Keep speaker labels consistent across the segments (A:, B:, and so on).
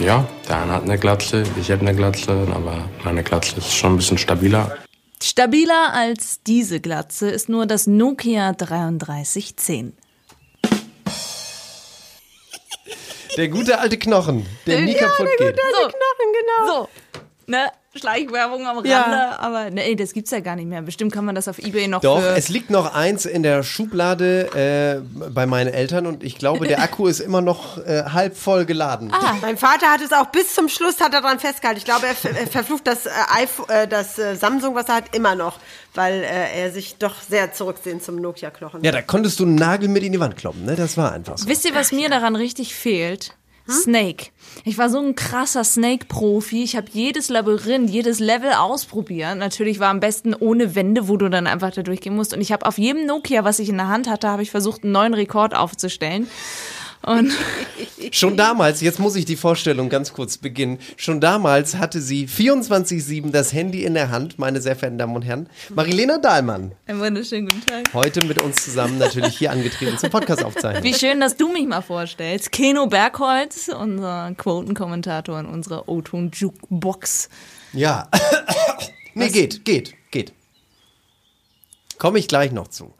A: Ja, der eine hat eine Glatze, ich habe eine Glatze, aber meine Glatze ist schon ein bisschen stabiler.
B: Stabiler als diese Glatze ist nur das Nokia 3310.
C: Der gute alte Knochen, der nie kaputt geht.
B: So,
D: Knochen, genau.
B: so, ne? Schleichwerbung am Rande,
D: Ja.
B: aber ne, das gibt's ja gar nicht mehr. Bestimmt kann man das auf Ebay noch
C: Doch,
B: für
C: es liegt noch eins in der Schublade äh, bei meinen Eltern und ich glaube, der Akku ist immer noch äh, halb voll geladen.
D: Mein Vater hat es auch bis zum Schluss hat er dran festgehalten. Ich glaube, er, er verflucht das, äh, iPhone, äh, das äh, Samsung, was er hat, immer noch, weil äh, er sich doch sehr zurücksehnt zum Nokia-Knochen.
C: Ja, da konntest du einen Nagel mit in die Wand kloppen, ne? Das war einfach so.
B: Wisst ihr, was mir daran richtig fehlt?
D: Hm?
B: Snake. Ich war so ein krasser Snake-Profi. Ich habe jedes Labyrinth, jedes Level ausprobiert. Natürlich war am besten ohne Wände, wo du dann einfach da durchgehen musst. Und ich habe auf jedem Nokia, was ich in der Hand hatte, habe ich versucht, einen neuen Rekord aufzustellen. Und
C: Schon damals, jetzt muss ich die Vorstellung ganz kurz beginnen. Schon damals hatte sie 24-7 das Handy in der Hand, meine sehr verehrten Damen und Herren. Marilena Dahlmann,
B: einen wunderschönen guten Tag.
C: heute mit uns zusammen natürlich hier angetreten zum Podcast aufzeichnen.
B: Wie schön, dass du mich mal vorstellst. Keno Bergholz, unser Quotenkommentator in unserer O-Ton-Jukebox.
C: Ja. nee, geht, geht, geht. Komme ich gleich noch zu.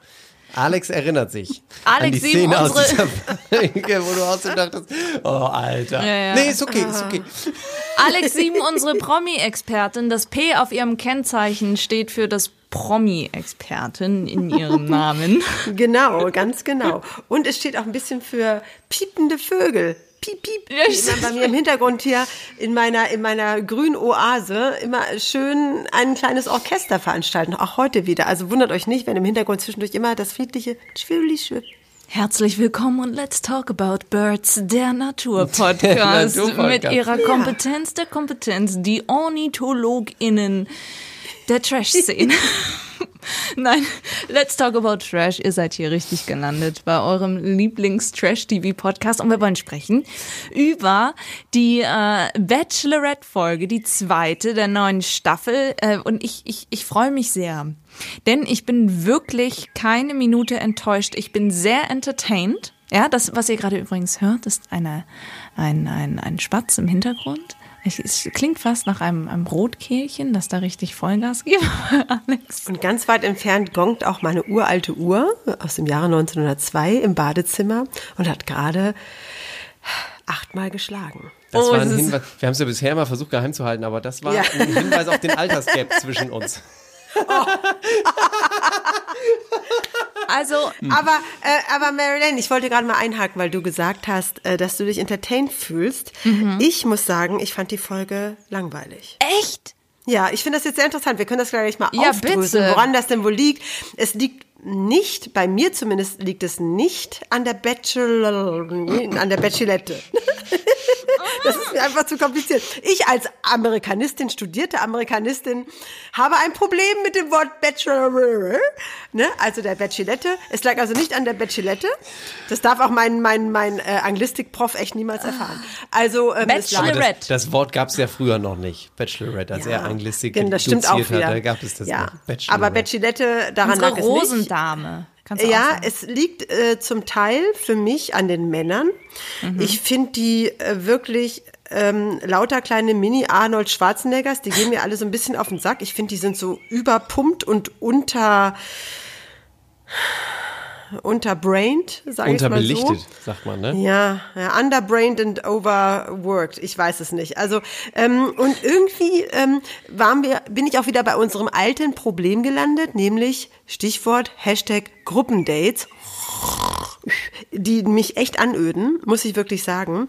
C: Alex erinnert sich
B: Alex,
C: an die
B: sieben
C: Szene aus dieser Folge, wo du außerdem dachtest, oh Alter.
B: Ja, ja.
C: Nee, ist okay, ist okay.
B: Alex Sieben, unsere Promi-Expertin. Das P auf ihrem Kennzeichen steht für das Promi-Expertin in ihrem Namen.
D: Genau, ganz genau. Und es steht auch ein bisschen für piepende Vögel. Piep, piep.
B: Ja,
D: Die immer bei mir im Hintergrund hier in meiner, in meiner grünen Oase immer schön ein kleines Orchester veranstalten. Auch heute wieder. Also wundert euch nicht, wenn im Hintergrund zwischendurch immer das friedliche Schwirrli schwirrt.
B: Herzlich willkommen und let's talk about birds, der Naturpodcast
C: Der Naturpodcast.
B: mit ihrer Kompetenz der Kompetenz, die OrnithologInnen der Trash-Szene. Nein, let's talk about Trash. Ihr seid hier richtig gelandet bei eurem Lieblings-Trash-TV-Podcast und wir wollen sprechen über die äh, Bachelorette-Folge, die zweite der neuen Staffel. Äh, und ich, ich, ich freue mich sehr, denn ich bin wirklich keine Minute enttäuscht. Ich bin sehr entertained. Ja, das, was ihr gerade übrigens hört, ist eine, ein, ein, ein Spatz im Hintergrund. Es, es klingt fast nach einem, einem Rotkehlchen, das da richtig Vollgas gibt. Alex.
D: Und ganz weit entfernt gongt auch meine uralte Uhr aus dem Jahre 1902 im Badezimmer und hat gerade achtmal geschlagen.
C: Das
B: Oh,
C: war ein Hinweis. Wir haben es ja bisher immer versucht geheim zu halten, aber das war
D: Ja.
C: ein Hinweis auf den Altersgap zwischen uns.
B: Also,
D: Aber, äh, aber Marilyn, ich wollte gerade mal einhaken, weil du gesagt hast, äh, dass du dich entertained fühlst. Ich muss sagen, ich fand die Folge langweilig.
B: echt?
D: Ja, ich finde das jetzt sehr interessant. Wir können das gleich mal
B: Ja,
D: aufdröseln, woran das denn wohl liegt. Es liegt nicht, bei mir zumindest liegt es nicht an der Bachelor, an der Bachelette. Das ist mir einfach zu kompliziert. Ich als Amerikanistin, studierte Amerikanistin, habe ein Problem mit dem Wort Bachelor, ne? also der Bachelette. Es lag also nicht an der Bachelette. Das darf auch mein, mein, mein äh, Anglistik-Prof echt niemals erfahren. Also, ähm,
C: Aber das,
B: Bachelorette.
C: das Wort gab es ja früher noch nicht. Bachelorette, als er Anglistik
D: Genau, das stimmt auch wieder.
C: hat, da gab es das
D: ja.
C: Bachelorette.
D: Aber Bachelette, daran
B: Unsere
D: lag es nicht.
B: Rosendame. Kannst du
D: Ja, es liegt äh, zum Teil für mich an den Männern. Ich finde die äh, wirklich ähm, lauter kleine Mini-Arnold Schwarzeneggers, die gehen mir alle so ein bisschen auf den Sack. Ich finde, die sind so überpumpt und unter unterbrained, sage ich mal so.
C: Unterbelichtet, sagt man, ne?
D: Ja, ja, underbrained and overworked. Ich weiß es nicht. Also ähm, und irgendwie ähm, waren wir, bin ich auch wieder bei unserem alten Problem gelandet, nämlich Stichwort Hashtag Gruppendates, die mich echt anöden, muss ich wirklich sagen.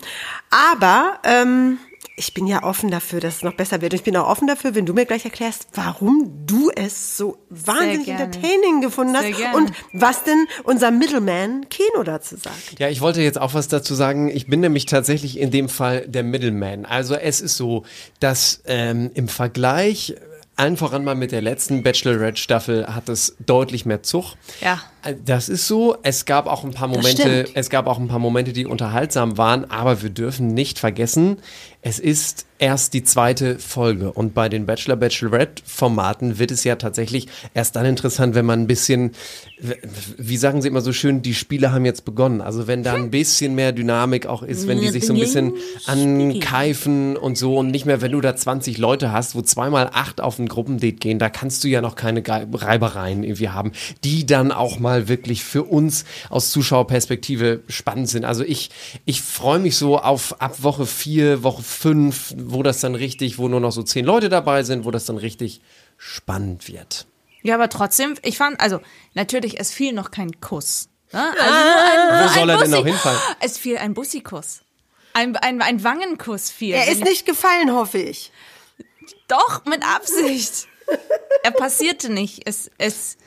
D: Aber ähm, ich bin ja offen dafür, dass es noch besser wird. Und ich bin auch offen dafür, wenn du mir gleich erklärst, warum du es so wahnsinnig entertaining gefunden
B: Sehr
D: hast
B: gerne.
D: und was denn unser Middleman Keno dazu sagt.
C: Ja, ich wollte jetzt auch was dazu sagen. Ich bin nämlich tatsächlich in dem Fall der Middleman. Also es ist so, dass ähm, im Vergleich allen voran mal mit der letzten Bachelorette-Staffel hat es deutlich mehr Zug.
B: Ja.
C: Äh, Das ist so. Es gab auch ein paar Momente, es gab auch ein paar Momente, die unterhaltsam waren, aber wir dürfen nicht vergessen, es ist erst die zweite Folge und bei den Bachelor Bachelorette Formaten wird es ja tatsächlich erst dann interessant, wenn man ein bisschen wie sagen sie immer so schön, die Spiele haben jetzt begonnen. Also wenn da ein bisschen mehr Dynamik auch ist, wenn die sich so ein bisschen ankeifen und so und nicht mehr, wenn du da 20 Leute hast, wo zweimal acht auf ein Gruppendate gehen, da kannst du ja noch keine Reibereien irgendwie haben, die dann auch mal wirklich für uns aus Zuschauerperspektive spannend sind. Also ich, ich freue mich so auf ab Woche vier, Woche fünf, wo das dann richtig, wo nur noch so zehn Leute dabei sind, wo das dann richtig spannend wird.
B: Ja, aber trotzdem, ich fand, also natürlich, es fiel noch kein Kuss. Ne? Also nur ein,
C: Wo
B: nur
C: soll
B: ein
C: er denn noch hinfallen?
B: Es fiel ein Bussikuss. Ein, ein, ein Wangenkuss fiel.
D: Er ist nicht gefallen, hoffe ich.
B: Doch, mit Absicht. er passierte nicht. Es, es,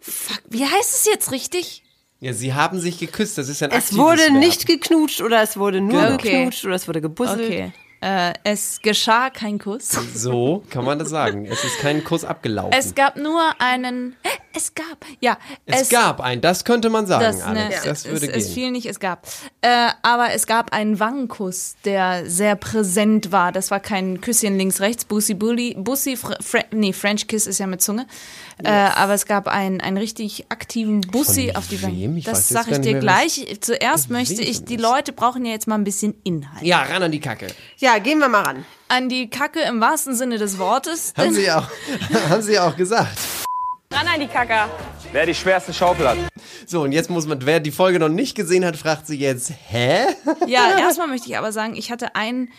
B: fuck, wie heißt es jetzt richtig?
C: Ja, sie haben sich geküsst, das ist ja ein
D: Es wurde
C: Verb.
D: nicht geknutscht oder es wurde nur
B: Genau. Okay.
D: geknutscht oder es wurde gebusselt.
B: Okay. Äh, es geschah kein Kuss.
C: So kann man das sagen. Es ist kein Kuss abgelaufen.
B: Es gab nur einen. Es gab. Ja.
C: Es, gab einen, das könnte man sagen,
B: Das,
C: Alex.
B: ne,
C: das würde
B: es,
C: gehen.
B: es fiel nicht, es gab. Äh, aber es gab einen Wangenkuss, der sehr präsent war. Das war kein Küsschen links, rechts, Bussi, Bulli, Bussi, Fr Fre nee, French Kiss ist ja mit Zunge. Äh, aber es gab einen, einen richtig aktiven Bussi
C: Von
B: auf die? Wange. Das sage ich dir gleich. Zuerst möchte ich, die. Leute brauchen ja jetzt mal ein bisschen Inhalt.
C: ja, ran an die Kacke.
D: Ja, gehen wir mal ran.
B: An die Kacke im wahrsten Sinne des Wortes.
C: Haben sie ja auch, haben sie auch gesagt.
B: Ran an die Kacke.
E: Wer die schwerste Schaufel hat.
C: So, und jetzt muss man, wer die Folge noch nicht gesehen hat, fragt sich jetzt, hä?
B: Ja, erstmal möchte ich aber sagen, ich hatte einen,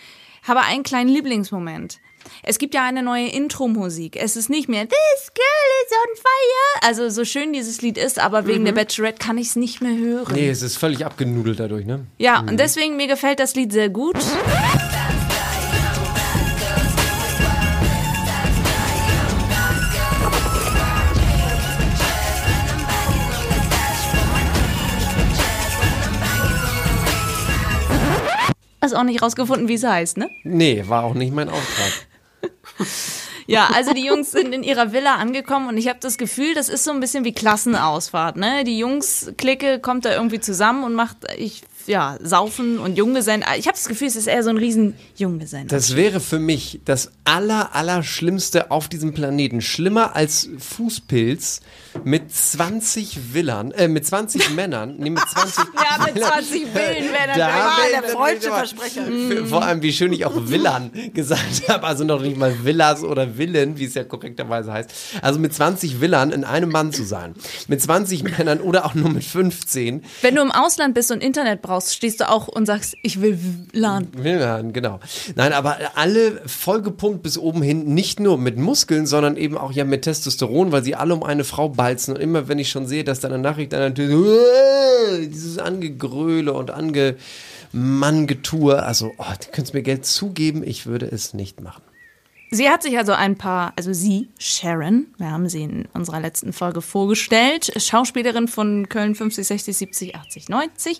B: habe einen kleinen Lieblingsmoment. Es gibt ja eine neue Intro-Musik. Es ist nicht mehr This Girl is on fire. Also so schön dieses Lied ist, aber wegen der Bachelorette kann ich es nicht mehr hören.
C: Nee, es ist völlig abgenudelt dadurch, ne?
B: Ja, und deswegen mir gefällt das Lied sehr gut. Hast auch nicht rausgefunden, wie es heißt, ne?
C: Nee, war auch nicht mein Auftrag.
B: Ja, also die Jungs sind in ihrer Villa angekommen und ich habe das Gefühl, das ist so ein bisschen wie Klassenausfahrt, ne? Die Jungs-Clique kommt da irgendwie zusammen und macht, ich, ja, Saufen und Junggesellen. Ich habe das Gefühl, es ist eher so ein riesen Junggesellen.
C: Das wäre für mich das aller, aller Schlimmste auf diesem Planeten. Schlimmer als Fußpilz mit 20 Villan, äh, mit 20 Männern, nee, mit 20
B: ja, mit 20 Willen wäre das
C: Da
D: Ah,
C: bin-
D: der freudsche
C: aber-
D: Versprecher.
C: Für- Vor allem, wie schön ich auch Villan gesagt habe. Also noch nicht mal Villas oder Villen, wie es ja korrekterweise heißt. Also mit 20 Villan in einem Mann zu sein. Mit 20 Männern oder auch nur mit 15.
B: Wenn du im Ausland bist und Internet brauchst, stehst du auch und sagst, ich will LAN.
C: Villan, genau. Nein, aber alle vollgepumpt bis oben hin, nicht nur mit Muskeln, sondern eben auch ja mit Testosteron, weil sie alle um eine Frau balzen. Und immer wenn ich schon sehe, dass da eine Nachricht dann natürlich so, "Uah", dieses Angegröle und Angemangetue, also, oh, die könntest mir Geld zugeben, ich würde es nicht machen.
B: Sie hat sich also ein paar, also sie, Sharon, wir haben sie in unserer letzten Folge vorgestellt, Schauspielerin von Köln 50, 60, 70, 80, 90,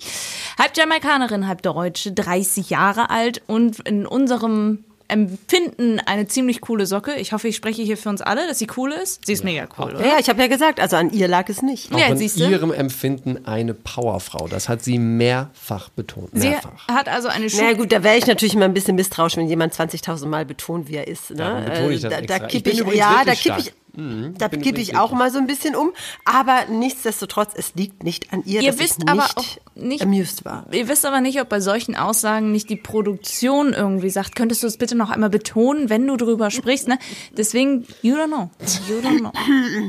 B: halb Jamaikanerin, halb Deutsche, 30 Jahre alt und in unserem Empfinden eine ziemlich coole Socke. Ich hoffe, ich spreche hier für uns alle, dass sie cool ist. Sie ist mega cool, oder?
D: Ja, ja, ich habe ja gesagt, also an ihr lag es nicht.
C: Auch
B: Ja,
C: in
B: siehst du?
C: ihrem Empfinden eine Powerfrau. Das hat sie mehrfach betont.
B: Sie
C: Mehrfach.
B: hat also eine
D: Na
B: Schule.
D: gut, da wäre ich natürlich immer ein bisschen misstrauisch, wenn jemand 20.000 Mal betont, wie er ist. Ne?
C: Darum betone ich das
D: da, da
C: extra. Ich
D: ich, ja, da
C: wirklich
D: kipp
C: stark.
D: ich,
C: Mhm,
D: da
C: übrigens
D: ich auch mal so ein bisschen um. Aber nichtsdestotrotz, es liegt nicht an ihr,
B: Ihr
D: dass
B: wisst
D: ich
B: aber
D: nicht,
B: auch nicht-
D: amused war.
B: Ihr wisst aber nicht, ob bei solchen Aussagen nicht die Produktion irgendwie sagt, könntest du es bitte noch einmal betonen, wenn du drüber sprichst, ne? Deswegen, you don't know. You don't know.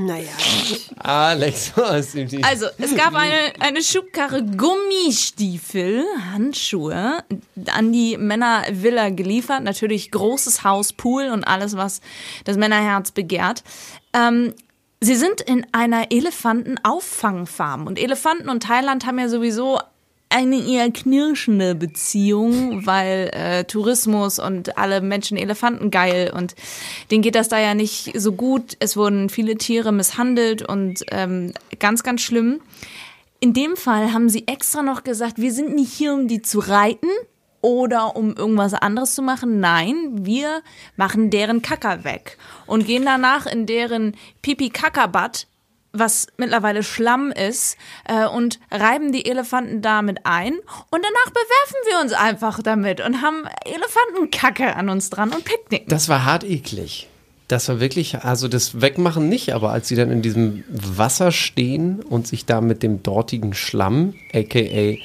D: Naja,
C: Alex, was ist die-
B: Also, es gab eine, eine Schubkarre Gummistiefel, Handschuhe an die Männervilla geliefert. Natürlich großes Haus, Pool und alles, was das Männerherz begehrt. Ähm, sie sind in einer Elefantenauffangfarm. Und Elefanten und Thailand haben ja sowieso eine eher knirschende Beziehung, weil äh, Tourismus und alle Menschen Elefanten geil und denen geht das da ja nicht so gut. Es wurden viele Tiere misshandelt und ähm, ganz, ganz schlimm. In dem Fall haben sie extra noch gesagt, wir sind nicht hier, um die zu reiten, oder um irgendwas anderes zu machen. Nein, wir machen deren Kacker weg und gehen danach in deren Pipi-Kackerbad was mittlerweile Schlamm ist, äh, und reiben die Elefanten damit ein. Und danach bewerfen wir uns einfach damit und haben Elefantenkacke an uns dran und picknicken.
C: Das war hart eklig. Das war wirklich, also das Wegmachen nicht, aber als sie dann in diesem Wasser stehen und sich da mit dem dortigen Schlamm, aka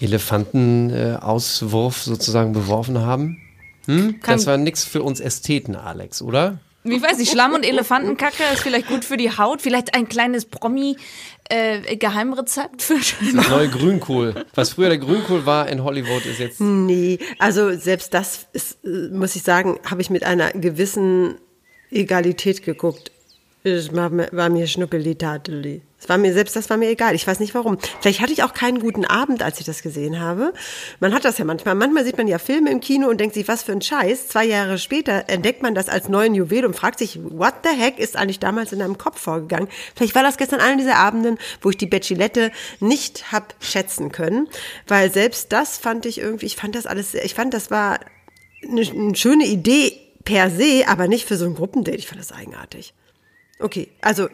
C: Elefantenauswurf sozusagen beworfen haben, hm? das war nix für uns Ästheten, Alex, oder?
B: Ich weiß nicht, Schlamm und Elefantenkacke ist vielleicht gut für die Haut, vielleicht ein kleines Promi-Geheimrezept für
C: Das neue Grünkohl. Was früher der Grünkohl war in Hollywood, ist jetzt.
D: Nee, also selbst das ist, äh, muss ich sagen, habe ich mit einer gewissen Egalität geguckt. Es war, mir- war mir schnuckeli tateli. Es war mir selbst, das war mir egal. Ich weiß nicht warum. Vielleicht hatte ich auch keinen guten Abend, als ich das gesehen habe. Man hat das ja manchmal. Manchmal sieht man ja Filme im Kino und denkt sich, was für ein Scheiß. Zwei Jahre später entdeckt man das als neuen Juwel und fragt sich, what the heck ist eigentlich damals in einem Kopf vorgegangen? Vielleicht war das gestern einer dieser Abenden, wo ich die Bachelette nicht hab schätzen können, weil selbst das fand ich irgendwie, ich fand das alles, sehr- ich fand, das war eine, eine schöne Idee per se, aber nicht für so ein Gruppendate. Ich fand das eigenartig. Okay, also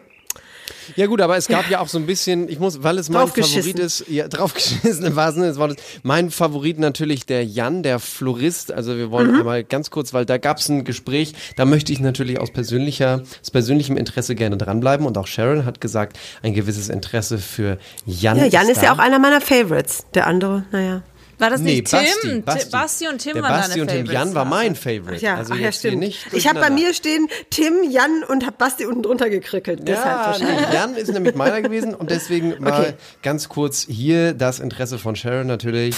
C: Ja gut, aber es gab ja auch so ein bisschen, ich muss, weil es mein. Favorit ist, ja, draufgeschissen im wahrsten Sinne des Wortes, mein Favorit natürlich der Jan, der Florist, also wir wollen
D: Mhm.
C: einmal ganz kurz, weil da gab es ein Gespräch, da möchte ich natürlich aus persönlicher, aus persönlichem Interesse gerne dranbleiben und auch Sharon hat gesagt, ein gewisses Interesse für Jan
D: ja, Jan ist
C: da.
D: ja auch einer meiner Favorites. Der andere, naja.
B: War das
C: Nee,
B: nicht Tim?
C: Basti,
B: Ti-
C: Basti.
B: Basti und Tim
C: der
B: waren
C: Basti
B: deine
C: und Tim. Jan war mein Favorite.
D: Ach ja,
C: also
D: ach ja, stimmt.
C: nicht
D: Ich habe bei mir stehen Tim, Jan und habe Basti unten drunter gekrickelt. Deshalb
C: Ja,
D: wahrscheinlich.
C: nee, Jan ist nämlich meiner gewesen und deswegen mal
D: Okay.
C: ganz kurz hier das Interesse von Sharon natürlich.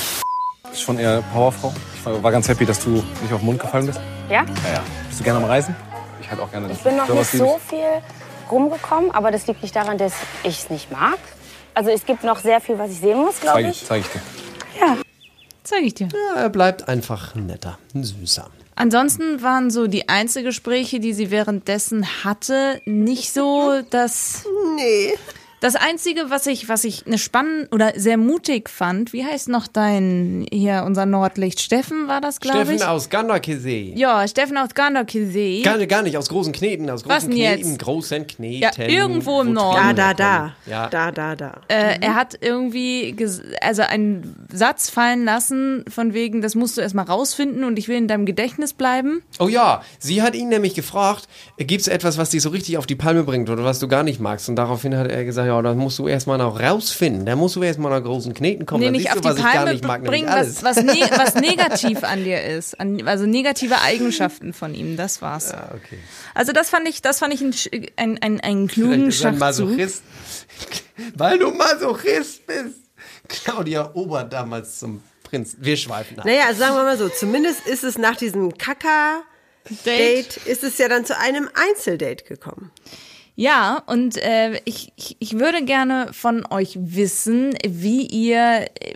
F: Bist schon eher Powerfrau. Ich war, ganz happy, dass du nicht auf den Mund gefallen bist.
G: Ja?
F: Ja, ja. Bist du gerne am Reisen? Ich halt auch gerne.
G: Ich bin noch nicht so viel rumgekommen, aber das liegt nicht daran, dass ich es nicht mag. Also es gibt noch sehr viel, was ich sehen muss, glaube
F: Zeig
G: ich.
F: ich, zeig ich dir.
B: Zeig ich dir.
C: Ja, er bleibt einfach ein netter, süßer.
B: Ansonsten waren so die Einzelgespräche, die sie währenddessen hatte, nicht so das.
D: Nee.
B: Das Einzige, was ich, was ich eine spannend oder sehr mutig fand, wie heißt noch dein, hier, unser Nordlicht? Steffen war das, glaube
C: Steffen
B: ich?
C: aus Gandakesee.
B: Ja, Steffen aus Gandakesee.
C: Gar, gar nicht, aus großen Kneten, aus
B: Was
C: großen
B: denn
C: Kneten,
B: jetzt?
C: großen Kneten.
B: Ja, irgendwo im Norden.
D: Da, da, da.
C: Ja.
D: Da, da, da.
B: Äh, er hat irgendwie also einen Satz fallen lassen, von wegen, das musst du erstmal rausfinden und ich will in deinem Gedächtnis bleiben.
C: Oh ja, sie hat ihn nämlich gefragt, gibt es etwas, was dich so richtig auf die Palme bringt oder was du gar nicht magst? Und daraufhin hat er gesagt, ja, das musst du erstmal noch rausfinden. Da musst du erstmal nach großen Kneten kommen.
B: nee, nicht auf
C: du,
B: die Palme
C: nicht mag,
B: bringen, was, was, ne was negativ an dir ist. An, also negative Eigenschaften von ihm, das war's.
C: Ah, okay.
B: Also das fand ich, das fand ich einen, einen, einen, einen klugen Schachzug.
C: Masochist. Weil du Masochist bist. Claudia Ober damals zum Prinz. Wir schweifen ab.
D: Naja, also sagen wir mal so, zumindest ist es nach diesem Kaka-Date, ist es ja dann zu einem Einzeldate gekommen.
B: Ja, und äh, ich, ich, ich würde gerne von euch wissen, wie ihr äh,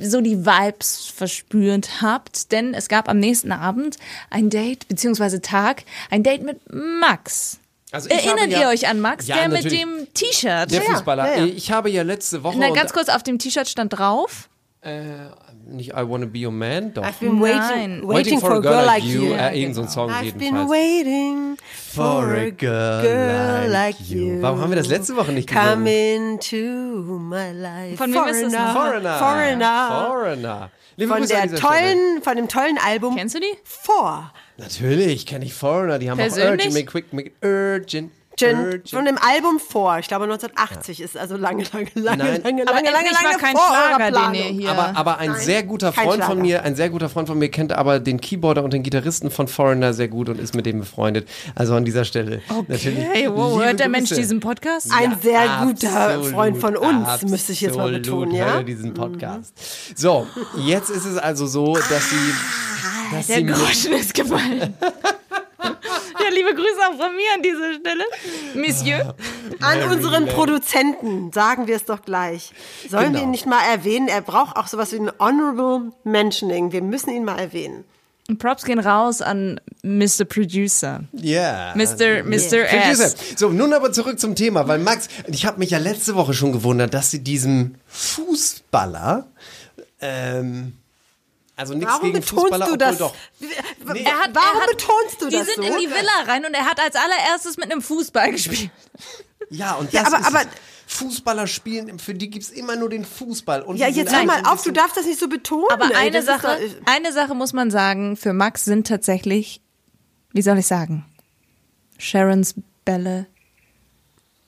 B: so die Vibes verspürt habt, denn es gab am nächsten Abend ein Date, beziehungsweise Tag, ein Date mit Max.
C: Also
B: Erinnert
C: ja-
B: ihr euch an Max,
C: Ja,
B: der mit dem T-Shirt?
C: Der Fußballer.
D: ja.
C: Ich habe ja letzte Woche.
B: Na, ganz kurz, auf dem T-Shirt stand drauf.
C: Nicht I Wanna Be Your Man, doch.
D: I've been waiting,
B: Nein.
D: waiting, for a girl like you.
C: Äh, irgend so ein Song
D: I've been
C: jedenfalls.
D: waiting
C: For a girl like you. Warum haben wir das letzte Woche nicht gesungen?
D: Come into my life.
B: Von wem ist das noch?
C: Foreigner.
D: Foreigner.
C: Foreigner. Liebe
D: Von der
C: Stelle.
D: tollen, von dem tollen Album
B: Kennst du die?
D: Vor.
C: Natürlich kenne ich Foreigner. Die haben auch
B: Persönlich?
C: Urgent, Make Quick, Make Urgent.
D: Gen-
C: Urgent.
D: Von dem Album vor. Ich glaube 1980 ist also lange, lange, lange,
C: Nein.
D: lange,
B: Aber
D: lange, lange, lange
B: war kein
D: vor eurer
B: Schlager, den
D: Planung.
B: ihr hier...
C: Aber, aber ein sehr guter Freund von mir, ein sehr guter Freund von mir kennt aber den Keyboarder und den Gitarristen von Foreigner sehr gut und ist mit dem befreundet. Also an dieser Stelle natürlich.
B: hey, wow, hört der Mensch
C: Grüße.
B: diesen Podcast?
D: Ein sehr guter
C: Absolut,
D: Freund von uns, müsste ich jetzt mal
C: absolut.
D: betonen,
C: Höre
D: ja?
C: diesen Podcast. So, jetzt ist es also so, dass sie, dass
B: Der
C: sie
B: Groschen ist gefallen. liebe Grüße auch von mir an dieser Stelle. Monsieur.
D: An unseren Produzenten, sagen wir es doch gleich. Sollen
C: Genau.
D: wir ihn nicht mal erwähnen? Er braucht auch sowas wie ein Honorable Mentioning. Wir müssen ihn mal erwähnen.
B: Props gehen raus an Mr. Producer.
C: Ja.
B: Mr. Mr.
C: Producer.
B: S.
C: So, nun aber zurück zum Thema, weil Max, ich habe mich ja letzte Woche schon gewundert, dass sie diesem Fußballer ähm, Also nichts
D: Warum
C: gegen
D: betonst
C: Fußballer,
D: du
C: obwohl
D: das?
C: doch.
D: Nee.
B: Er hat,
D: Warum
B: er hat,
D: betonst du
B: die
D: das
B: sind
D: so?
B: in die Villa rein und er hat als allererstes mit einem Fußball gespielt.
C: Ja, und
D: Ja,
C: das
D: aber-
C: ist
D: aber-
C: es. Fußballer spielen, für die gibt's immer nur den Fußball. Und
D: Ja,
C: die
D: jetzt hör
C: eigentlich
D: mal auf, du darfst das nicht so betonen.
B: Aber
D: ey,
B: eine Sache,
D: doch-
B: eine Sache muss man sagen, für Max sind tatsächlich, wie soll ich sagen, Sharons Bälle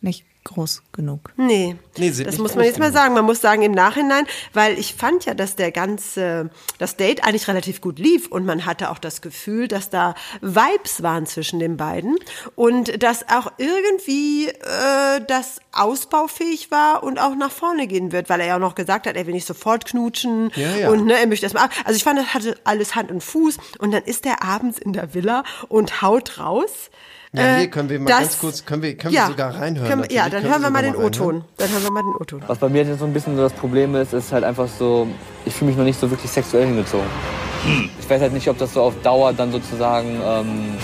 B: nicht groß genug.
D: Nee,
C: Nee, sind
D: das muss man jetzt mal
C: genug.
D: sagen. Man muss sagen im Nachhinein, weil ich fand ja, dass der ganze, das Date eigentlich relativ gut lief und man hatte auch das Gefühl, dass da Vibes waren zwischen den beiden und dass auch irgendwie äh, das ausbaufähig war und auch nach vorne gehen wird, weil er ja auch noch gesagt hat, er will nicht sofort knutschen
C: Ja, ja.
D: und ne, er möchte erstmal. Also ich fand, das hatte alles Hand und Fuß und dann ist er abends in der Villa und haut raus.
C: Ja,
D: äh,
C: hier können wir mal
D: dass-
C: ganz kurz, können wir, können
D: ja,
C: wir sogar reinhören.
D: Können, ja, dann hören wir mal den. O-Ton. Dann hören wir mal den O-Ton.
H: Was bei mir jetzt so ein bisschen so das Problem ist, ist halt einfach so, ich fühle mich noch nicht so wirklich sexuell hingezogen. Ich weiß halt nicht, ob das so auf Dauer dann sozusagen ähm,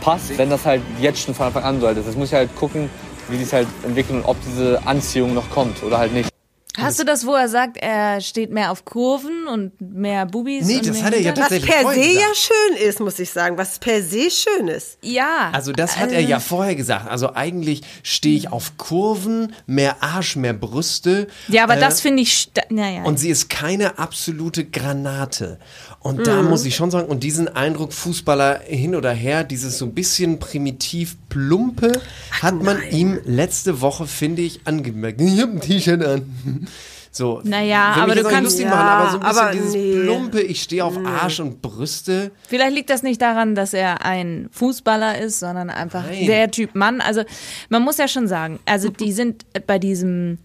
H: passt, wenn das halt jetzt schon von Anfang an so halt ist. Das muss ich halt gucken, wie sich halt entwickelt und ob diese Anziehung noch kommt oder halt nicht.
B: Hast du das, wo er sagt, er steht mehr auf Kurven und mehr Bubis?
C: Nee, das hat er ja
B: Hintern?
D: Was
C: tatsächlich
D: per se
C: gesagt.
D: ja schön ist, muss ich sagen. Was per se schön ist.
B: Ja.
C: Also das hat er ja vorher gesagt. Also eigentlich stehe ich auf Kurven, mehr Arsch, mehr Brüste.
B: Ja, aber
C: Äh,
B: das finde ich, naja.
C: Und sie ist keine absolute Granate. Und da
B: Mhm.
C: muss ich schon sagen, und diesen Eindruck, Fußballer hin oder her, dieses so ein bisschen primitiv plumpe, hat man ihm letzte Woche, finde ich, angemerkt. Ich habe ein T-Shirt an. So,
B: Naja, aber du kannst-
C: lustig
D: Ja,
C: machen, aber so ein bisschen dieses
D: nee.
C: plumpe, ich stehe auf Arsch und Brüste.
B: Vielleicht liegt das nicht daran, dass er ein Fußballer ist, sondern einfach
C: Nein.
B: der Typ Mann. Also man muss ja schon sagen, also die sind bei diesem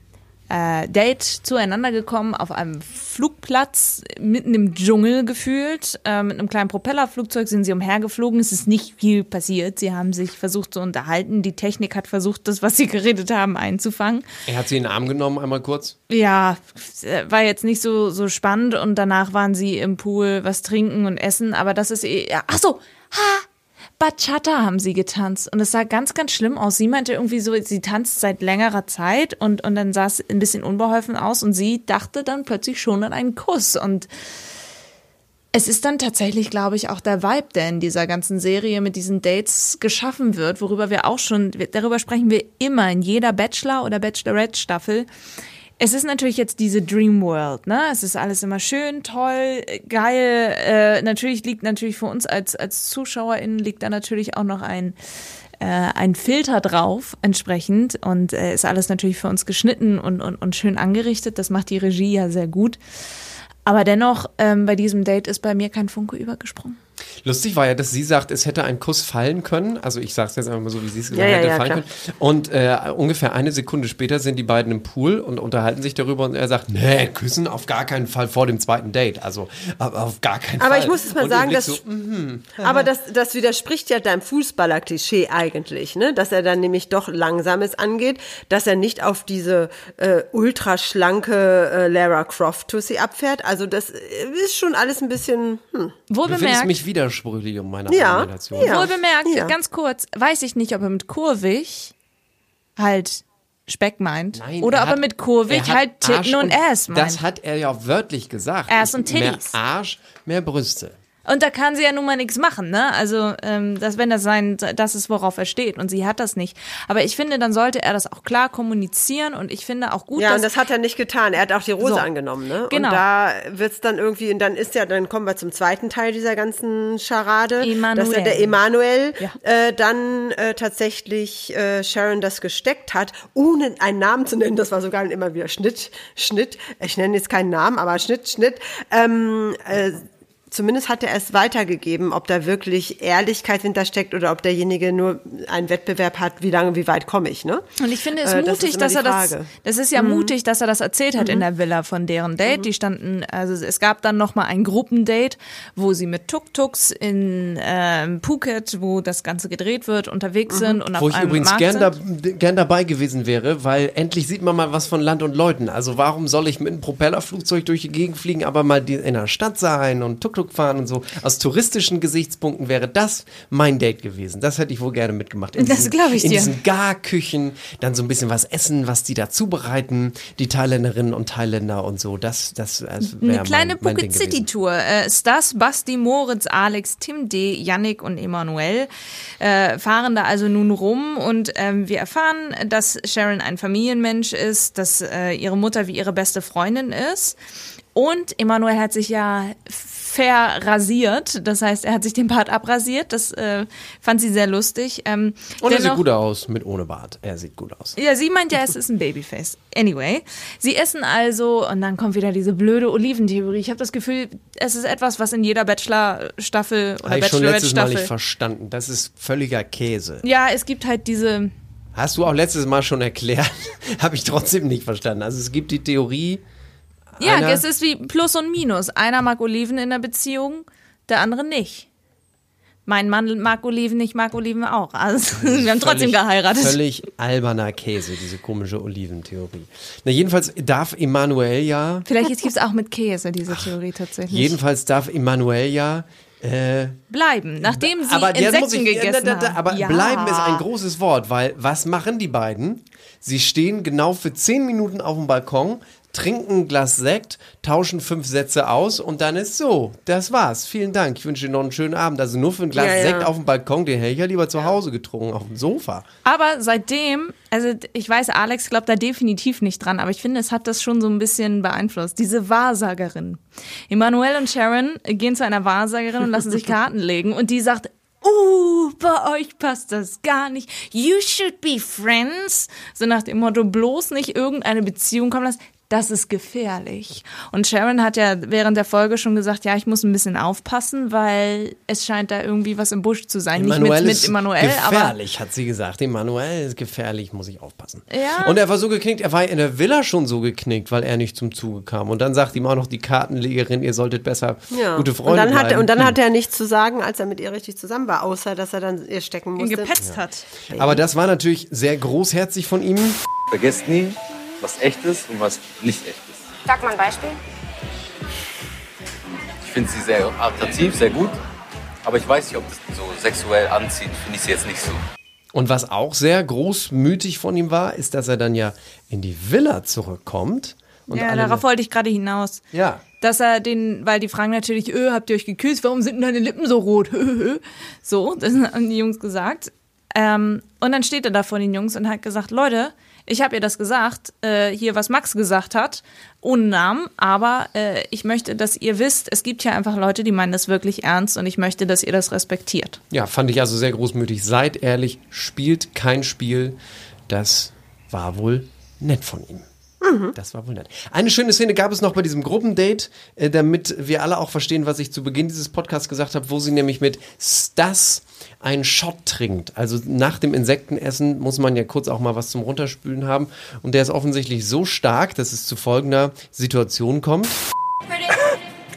B: äh, Date zueinander gekommen auf einem Flugplatz mitten im Dschungel gefühlt. Äh, mit einem kleinen Propellerflugzeug sind sie umhergeflogen. Es ist nicht viel passiert. Sie haben sich versucht zu unterhalten. Die Technik hat versucht, das, was sie geredet haben, einzufangen.
C: Er hat sie in den Arm genommen, einmal kurz.
B: Ja, äh, war jetzt nicht so, so spannend und danach waren sie im Pool was trinken und essen, aber das ist eh, ja, ach so, ha, Bachata haben sie getanzt und es sah ganz, ganz schlimm aus. Sie meinte irgendwie so, sie tanzt seit längerer Zeit und, und dann sah es ein bisschen unbeholfen aus und sie dachte dann plötzlich schon an einen Kuss und es ist dann tatsächlich, glaube ich, auch der Vibe, der in dieser ganzen Serie mit diesen Dates geschaffen wird, worüber wir auch schon, darüber sprechen wir immer in jeder Bachelor- oder Bachelorette-Staffel. Es ist natürlich jetzt diese Dream World, ne? Es ist alles immer schön, toll, geil. Äh, natürlich liegt natürlich für uns als, als ZuschauerInnen liegt da natürlich auch noch ein, äh, ein Filter drauf entsprechend und äh, ist alles natürlich für uns geschnitten und, und, und schön angerichtet. Das macht die Regie ja sehr gut. Aber dennoch, ähm, bei diesem Date ist bei mir kein Funke übergesprungen.
C: Lustig war ja, dass sie sagt, es hätte ein Kuss fallen können. Also ich sage es jetzt einfach mal so, wie sie es gesagt
D: Ja,
C: hätte
D: ja,
C: fallen
D: klar.
C: können. Und äh, ungefähr eine Sekunde später sind die beiden im Pool und unterhalten sich darüber und er sagt, nee, küssen auf gar keinen Fall vor dem zweiten Date. Also aber auf gar keinen
D: Aber
C: Fall.
D: ich muss es mal
C: Und
D: sagen, dass,
C: so, mhm.
D: aber das, das widerspricht ja deinem Fußballer-Klischee eigentlich, ne? Dass er dann nämlich doch Langsames angeht, dass er nicht auf diese äh, ultraschlanke äh, Lara Croft-Tussi abfährt. Also das äh, ist schon alles ein bisschen, hm.
C: Du findest
B: Wohlbemerkt,
C: mich widersprüchlich um meine
D: Ja,
C: Argumentation.
D: ja.
B: wohlbemerkt,
D: Ja.
B: ganz kurz, weiß ich nicht, ob er mit kurvig halt Speck meint
C: Nein,
B: oder
C: er
B: ob er
C: hat-
B: mit kurvig
C: er
B: halt Titten
C: Arsch
B: und Ass meint.
C: Das hat er ja wörtlich gesagt.
B: Ass und
C: Mehr
B: Titties.
C: Arsch, mehr Brüste.
B: Und da kann sie ja nun mal nichts machen, ne? Also, ähm, das, wenn das sein, das ist, worauf er steht. Und sie hat das nicht. Aber ich finde, dann sollte er das auch klar kommunizieren. Und ich finde auch gut,
D: Ja,
B: dass.
D: und das hat er nicht getan. Er hat auch die Rose
B: So.
D: angenommen, ne?
B: Genau.
D: Und da wird's dann irgendwie, und dann ist ja, dann kommen wir zum zweiten Teil dieser ganzen Charade,
B: Emanuel.
D: dass ja der Emanuel
B: Ja.
D: äh, dann äh, tatsächlich äh, Sharon das gesteckt hat, ohne einen Namen zu nennen. Das war sogar immer wieder Schnitt, Schnitt. Ich nenne jetzt keinen Namen, aber Schnitt, Schnitt. Ähm, äh, Zumindest hat er es weitergegeben, ob da wirklich Ehrlichkeit hintersteckt oder ob derjenige nur einen Wettbewerb hat, wie lange, wie weit komme ich, ne?
B: Und ich finde es
D: Äh, das
B: mutig,
D: immer
B: dass er das.
D: Frage. Mhm.
B: Das ist ja mutig, dass er das erzählt hat in der Villa von deren Date. Die standen, also es gab dann noch mal ein Gruppendate, wo sie mit Tuk-Tuks in ähm, Phuket, wo das Ganze gedreht wird, unterwegs sind und auf
C: Wo ich
B: einem
C: übrigens
B: Markt
C: gern, da, gern dabei gewesen wäre, weil endlich sieht man mal was von Land und Leuten. Also warum soll ich mit einem Propellerflugzeug durch die Gegend fliegen, aber mal in der Stadt sein und Tuk-Tuk Ausflug fahren und so. Aus touristischen Gesichtspunkten wäre das mein Date gewesen. Das hätte ich wohl gerne mitgemacht. In
B: Das
C: diesen-
B: glaub ich
C: In
B: dir.
C: diesen Garküchen, dann so ein bisschen was essen, was die da zubereiten, die Thailänderinnen und Thailänder und so. Das, das, das wäre
B: Eine kleine
C: mein,
B: City. Tour. Äh, Stas, Basti, Moritz, Alex, Tim D., Yannick und Emanuel äh, fahren da also nun rum und ähm, wir erfahren, dass Sharon ein Familienmensch ist, dass äh, ihre Mutter wie ihre beste Freundin ist. Und Emanuel hat sich ja verrasiert, das heißt, er hat sich den Bart abrasiert. Das äh, fand sie sehr lustig. Ähm,
C: Und er sieht gut aus, mit ohne Bart. Er sieht gut aus.
B: ja, sie meint ja, es ist ein Babyface. Anyway, sie essen also und dann kommt wieder diese blöde Oliventheorie. Ich habe das Gefühl, es ist etwas, was in jeder Bachelor-Staffel oder
C: Habe ich schon letztes Mal nicht
B: Bachelorette-Staffel.
C: verstanden. Das ist völliger Käse.
B: Ja, es gibt halt diese.
C: Hast du auch letztes Mal schon erklärt? Habe ich trotzdem nicht verstanden. Also es gibt die Theorie.
B: Ja,
C: einer-
B: es ist wie Plus und Minus. Einer mag Oliven in der Beziehung, der andere nicht. Mein Mann mag Oliven, ich mag Oliven auch. Also, wir haben trotzdem
C: Völlig-
B: geheiratet.
C: Völlig alberner Käse, diese komische Oliventheorie. Na, jedenfalls darf Emanuel ja,
B: Vielleicht gibt es auch mit Käse diese Theorie tatsächlich.
C: jedenfalls darf Emanuel ja, äh,
B: Bleiben, nachdem sie
C: aber
B: Insekten
C: ich,
B: gegessen
C: da, da, da,
B: haben.
C: aber
B: ja.
C: bleiben ist ein großes Wort, weil was machen die beiden? Sie stehen genau für zehn Minuten auf dem Balkon, trinken ein Glas Sekt, tauschen fünf Sätze aus und dann ist so, das war's. Vielen Dank, ich wünsche dir noch einen schönen Abend. Also nur für ein Glas
D: Ja, ja.
C: Sekt auf dem Balkon, den hätte ich ja lieber zu Hause getrunken, auf dem Sofa.
B: Aber seitdem, also ich weiß, Alex glaubt da definitiv nicht dran, aber ich finde, es hat das schon so ein bisschen beeinflusst. Diese Wahrsagerin. Emanuel und Sharon gehen zu einer Wahrsagerin und lassen sich Karten legen und die sagt, Uh, bei euch passt das gar nicht. You should be friends. So nach dem Motto, bloß nicht irgendeine Beziehung kommen lassen. Das ist gefährlich. Und Sharon hat ja während der Folge schon gesagt, ja, ich muss ein bisschen aufpassen, weil es scheint da irgendwie was im Busch zu sein.
C: Emanuel
B: nicht mit,
C: ist
B: mit Emanuel, aber
C: gefährlich, hat sie gesagt. Emanuel ist gefährlich, muss ich aufpassen.
B: Ja.
C: Und er war so geknickt, er war in der Villa schon so geknickt, weil er nicht zum Zuge kam. Und dann sagt ihm auch noch die Kartenlegerin, ihr solltet besser
D: Ja.
C: gute
D: und
C: Freunde
D: dann hat er,
C: bleiben.
D: und dann hat er nichts zu sagen, als er mit ihr richtig zusammen war, außer dass er dann ihr stecken
B: ihn
D: musste.
B: gepetzt hat.
C: Aber das war natürlich sehr großherzig von ihm.
I: Vergesst nie, was echt ist und was nicht echt ist.
G: Sag mal ein Beispiel.
I: Ich finde sie sehr attraktiv, sehr gut. Aber ich weiß nicht, ob das so sexuell anzieht, finde ich sie jetzt nicht so.
C: Und was auch sehr großmütig von ihm war, ist, dass er dann ja in die Villa zurückkommt. Und
B: ja,
C: alle-
B: darauf wollte ich gerade hinaus.
C: Ja.
B: Dass er den, weil die fragen natürlich, öh, habt ihr euch geküsst? Warum sind denn deine Lippen so rot? so, das haben die Jungs gesagt. Ähm, und dann steht er da vor den Jungs und hat gesagt, Leute, ich habe ihr das gesagt, äh, hier was Max gesagt hat, ohne Namen, aber äh, ich möchte, dass ihr wisst, es gibt hier einfach Leute, die meinen das wirklich ernst und ich möchte, dass ihr das respektiert.
C: Ja, fand ich also sehr großmütig. Seid ehrlich, spielt kein Spiel. Das war wohl nett von ihm. Das war wohl nett. Eine schöne Szene gab es noch bei diesem Gruppendate, äh, damit wir alle auch verstehen, was ich zu Beginn dieses Podcasts gesagt habe, wo sie nämlich mit Stas einen Shot trinkt. Also nach dem Insektenessen muss man ja kurz auch mal was zum Runterspülen haben. Und der ist offensichtlich so stark, dass es zu folgender Situation kommt.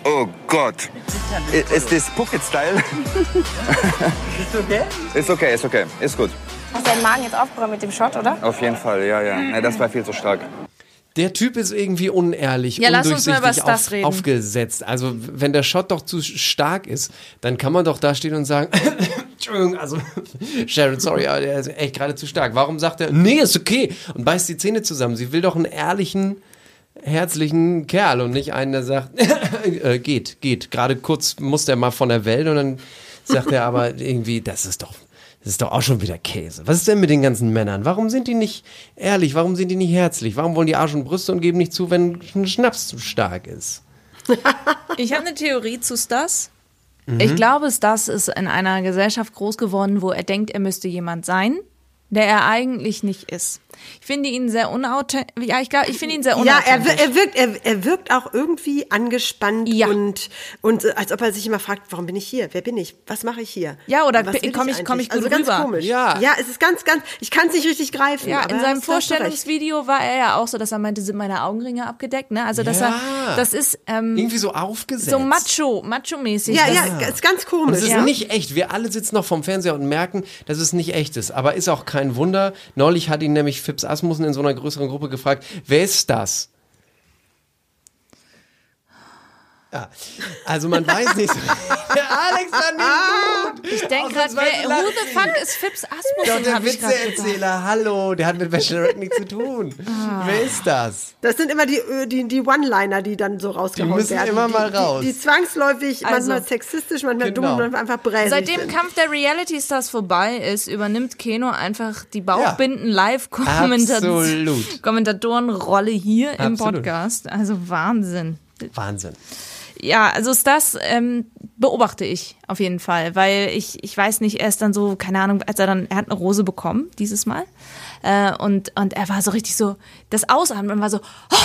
J: Oh Gott. Ist das Phuket-Style? ist okay? Ist okay, ist okay. Ist gut.
G: Hast deinen Magen jetzt aufgeräumt mit dem Shot, oder?
J: Auf jeden Fall, ja, ja. Das war viel zu stark.
C: Der Typ ist irgendwie unehrlich,
B: Ja, lass uns mal über
C: undurchsichtig auf,
B: reden.
C: aufgesetzt. Also wenn der Shot doch zu stark ist, dann kann man doch da stehen und sagen, Entschuldigung, also Sharon, sorry, aber der ist echt gerade zu stark. Warum sagt er, nee, ist okay und beißt die Zähne zusammen? Sie will doch einen ehrlichen, herzlichen Kerl und nicht einen, der sagt, äh, geht, geht. Gerade kurz muss der mal von der Welt und dann sagt er aber irgendwie, das ist doch das ist doch auch schon wieder Käse. Was ist denn mit den ganzen Männern? Warum sind die nicht ehrlich? Warum sind die nicht herzlich? Warum wollen die Arsch und Brüste und geben nicht zu, wenn ein Schnaps zu stark ist?
B: Ich habe eine Theorie zu Stas.
C: Mhm.
B: Ich glaube, Stas ist in einer Gesellschaft groß geworden, wo er denkt, er müsste jemand sein, der er eigentlich nicht ist. Ich finde ihn sehr unauthentisch. Ja, ich glaube, ich finde ihn sehr
D: Ja,
B: unauthentisch.
D: er, wir- er wirkt, er, er wirkt auch irgendwie angespannt
B: Ja.
D: und, und als ob er sich immer fragt, warum bin ich hier? Wer bin ich? Was mache ich hier?
B: Ja, oder
D: Was will
B: komm ich- komm ich gut
D: Also ganz
B: rüber?
D: komisch.
C: Ja.
D: ja, es ist ganz, ganz, ich kann es nicht richtig greifen.
B: Ja,
D: aber
B: in seinem. Vorstellungsvideo war er ja auch so, dass er meinte, sind meine Augenringe abgedeckt, ne? Also, dass
C: Ja.
B: er, das ist, ähm,
C: Irgendwie so aufgesetzt.
B: so macho, macho-mäßig.
D: Ja,
B: Das-
D: ja, ist ganz
C: Und
D: komisch.
C: es ist
D: ja.
C: nicht echt. Wir alle sitzen noch vorm Fernseher und merken, dass es nicht echt ist. Aber ist auch kein Wunder. Neulich hat ihn nämlich Fips Asmussen in so einer größeren Gruppe gefragt, wer ist das? Ja. Also man weiß nicht. Alex war nicht gut.
B: Ich denke gerade, who the fuck ist Fips
C: Doch,
B: Asmussen,
C: der. Witzeerzähler, hallo, der hat mit Bachelorette nichts zu tun.
B: Ah.
C: Wer ist das?
D: Das sind immer die, die, die One-Liner, die dann so rausgehauen
C: Die müssen
D: werden.
C: immer
D: die,
C: mal raus.
D: Die, die zwangsläufig,
B: Also-
D: manchmal sexistisch, manchmal
C: Genau.
D: dumm, manchmal einfach bräsig
B: Seitdem
D: sind.
B: Kampf der Reality Stars vorbei ist, übernimmt Keno einfach die Bauchbinden live
C: Absolut.
B: Kommentatorenrolle hier im
C: Absolut.
B: Podcast. Also Wahnsinn.
C: Wahnsinn.
B: Ja, also ist das ähm, beobachte ich auf jeden Fall, weil ich ich weiß nicht, er ist dann so keine Ahnung, als er dann er hat eine Rose bekommen dieses Mal äh, und und er war so richtig so das Ausatmen war so oh,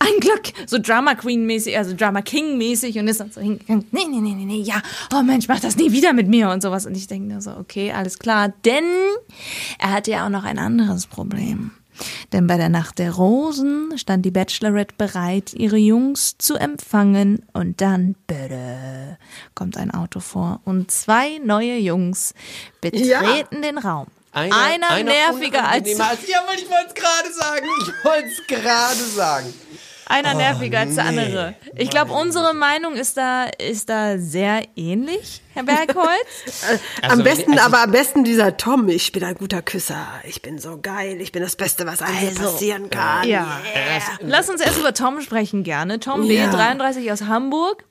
B: ein Glück! So Drama Queen mäßig, also Drama King mäßig und ist dann so hingegangen nee nee nee nee nee ja oh Mensch mach das nie wieder mit mir! Und sowas. Und ich denke nur so okay alles klar, denn er hatte ja auch noch ein anderes Problem. Denn bei der Nacht der Rosen stand die Bachelorette bereit, ihre Jungs zu empfangen und dann bitte kommt ein Auto vor und zwei neue Jungs betreten den Raum. Einer, nerviger als
C: als. Ja, ich wollte es gerade sagen. Ich wollte es gerade sagen.
B: Einer
C: Oh,
B: nerviger als der
C: nee.
B: andere. Ich glaube, unsere Meinung ist da ist da sehr ähnlich, Herr Bergholz.
C: Also,
D: am besten,
C: also-
D: aber am besten dieser Tom, ich bin ein guter Küsser, ich bin so geil, ich bin das Beste, was einem
B: Also,
D: passieren kann.
B: ja. Lass uns erst über Tom sprechen gerne. Tom B,
D: Ja.
B: 33 aus Hamburg.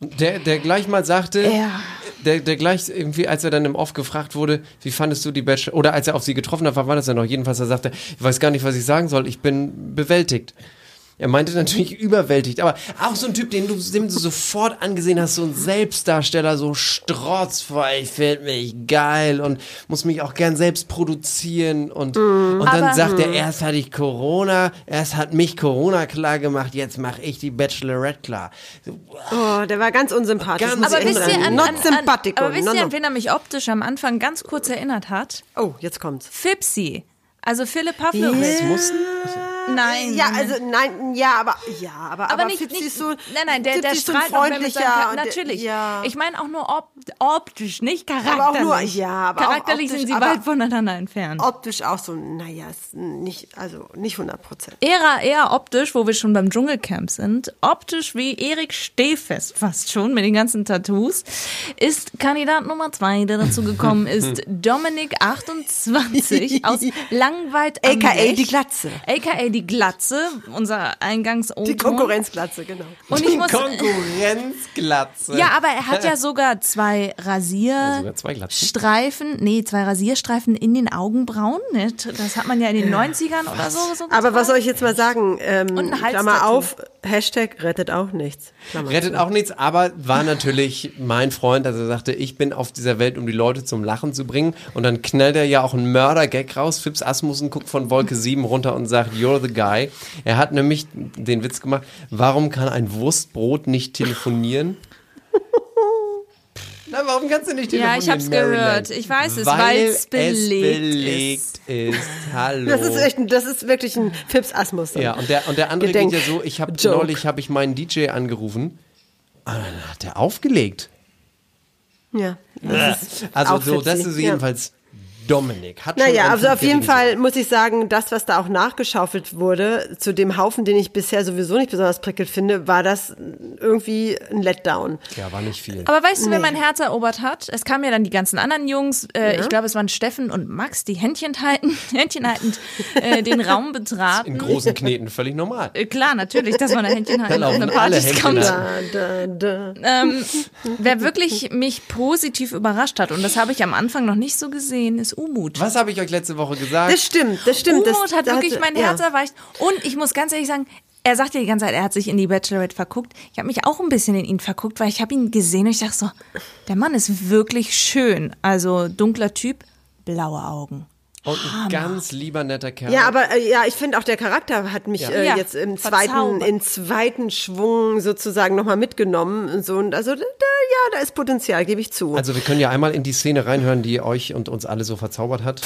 C: Der, der gleich mal sagte,
B: Ja.
C: der, der gleich irgendwie, als er dann im Off gefragt wurde, wie fandest du die Bachelor, oder als er auf sie getroffen hat, wann war das ja noch? Jedenfalls, er sagte, ich weiß gar nicht, was ich sagen soll, ich bin bewältigt. Er meinte natürlich überwältigt, aber auch so ein Typ, den du, dem du sofort angesehen hast, so ein Selbstdarsteller, so strotzvoll, ich finde mich geil und muss mich auch gern selbst produzieren und, und dann
B: Aber-
C: sagt er, erst hatte ich Corona, erst hat mich Corona klar gemacht, jetzt mache ich die Bachelorette klar.
D: Oh, der war ganz unsympathisch.
C: Ganz
B: Aber
D: ich
B: wisst ihr, an,
D: Not
B: an, an, aber wisst ihr, an wen er mich optisch am Anfang ganz kurz erinnert hat?
D: Oh, jetzt kommt's.
B: Fipsi. Also Philipp Pavlovich.
C: Mussten?
B: Nein.
D: Ja, also nein, ja, aber ja, aber,
B: aber, nicht,
D: Fipsi
B: nicht
D: ist so,
B: nein, nein, der, der strahlt
D: freundlicher. der-
B: Natürlich.
D: Ja.
B: Ich meine auch nur op optisch, nicht charakterlich.
D: Aber auch nur- ja, aber auch
B: charakterlich
D: optisch,
B: sind sie weit voneinander entfernt.
D: optisch auch so, naja, ist nicht, also nicht 100 Prozent.
B: Eher, eher optisch, wo wir schon beim Dschungelcamp sind, optisch wie Erik Stehfest fast schon mit den ganzen Tattoos, ist Kandidat Nummer zwei, der dazu gekommen ist, Dominik 28 aus Langweid am
D: AKA die Glatze.
B: AKA die Glatze, unser eingangs
D: Die Konkurrenzglatze, genau.
B: Und ich muss,
C: Konkurrenzglatze.
B: ja, aber er hat ja sogar zwei
C: zwei Glatzen.
B: Streifen, nee, zwei Rasierstreifen in den Augenbrauen. Das hat man ja in den 90ern oder so. so
D: Aber was soll ich jetzt mal sagen? Ähm,
B: Und ein
D: Klammer auf, Hashtag rettet auch nichts. Klammer
C: Rettet
D: zu.
C: auch nichts, aber war natürlich mein Freund, also er sagte, ich bin auf dieser Welt, um die Leute zum Lachen zu bringen. Und dann knallt er ja auch einen Mörder-Gag raus. Fips Asmussen guckt von Wolke 7 runter und sagt, you're the guy. Er hat nämlich den Witz gemacht, warum kann ein Wurstbrot nicht telefonieren? Na, warum kannst du nicht
B: Ja,
C: telefonieren?
B: ich hab's
C: Maryland?
B: gehört. Ich weiß es,
C: Weil
B: weil's
C: es
B: belegt
C: belegt ist. Hallo.
D: Das ist echt, das ist wirklich ein Fips Asmus.
C: Ja, und der, und der andere
D: Gedenk-
C: geht ja so, ich habe neulich habe ich meinen DJ angerufen, und dann hat der aufgelegt.
D: Ja. Das ist
C: Also
D: auch
C: so, das ist
D: ja.
C: jedenfalls Dominik. Hat schon
D: Naja, also auf jeden Fall muss ich sagen, das, was da auch nachgeschaufelt wurde, zu dem Haufen, den ich bisher sowieso nicht besonders prickelnd finde, war das irgendwie ein Letdown.
C: Ja, war nicht viel.
B: Aber weißt du, wer mein Herz erobert hat? Es kamen ja dann die ganzen anderen Jungs. Äh, Ich glaube, es waren Steffen und Max, die Händchen halten, Händchen haltend äh, den Raum betraten.
C: In großen Kneten völlig normal.
B: Äh, Klar, natürlich, dass man ein Händchen halten auf eine Party kommt.
D: Da, da, da.
B: Ähm, wer wirklich mich positiv überrascht hat, und das habe ich am Anfang noch nicht so gesehen, ist Umut.
C: Was habe ich euch letzte Woche gesagt?
D: Das stimmt, das stimmt.
B: Umut
D: das,
B: hat
D: das
B: wirklich mein
D: ja.
B: Herz erweicht. Und ich muss ganz ehrlich sagen, er sagt ja die ganze Zeit, er hat sich in die Bachelorette verguckt. Ich habe mich auch ein bisschen in ihn verguckt, weil ich habe ihn gesehen und ich dachte so, der Mann ist wirklich schön. Also dunkler Typ, blaue Augen.
C: Und ein ganz lieber, netter Kerl.
D: Ja, aber äh, ja, ich finde auch der Charakter hat mich
C: Ja.
D: äh,
B: Ja,
D: jetzt im zweiten, im zweiten Schwung sozusagen nochmal mitgenommen. Und so. Und also da, ja, da ist Potenzial, gebe ich zu.
C: Also wir können ja einmal in die Szene reinhören, die euch und uns alle so verzaubert hat.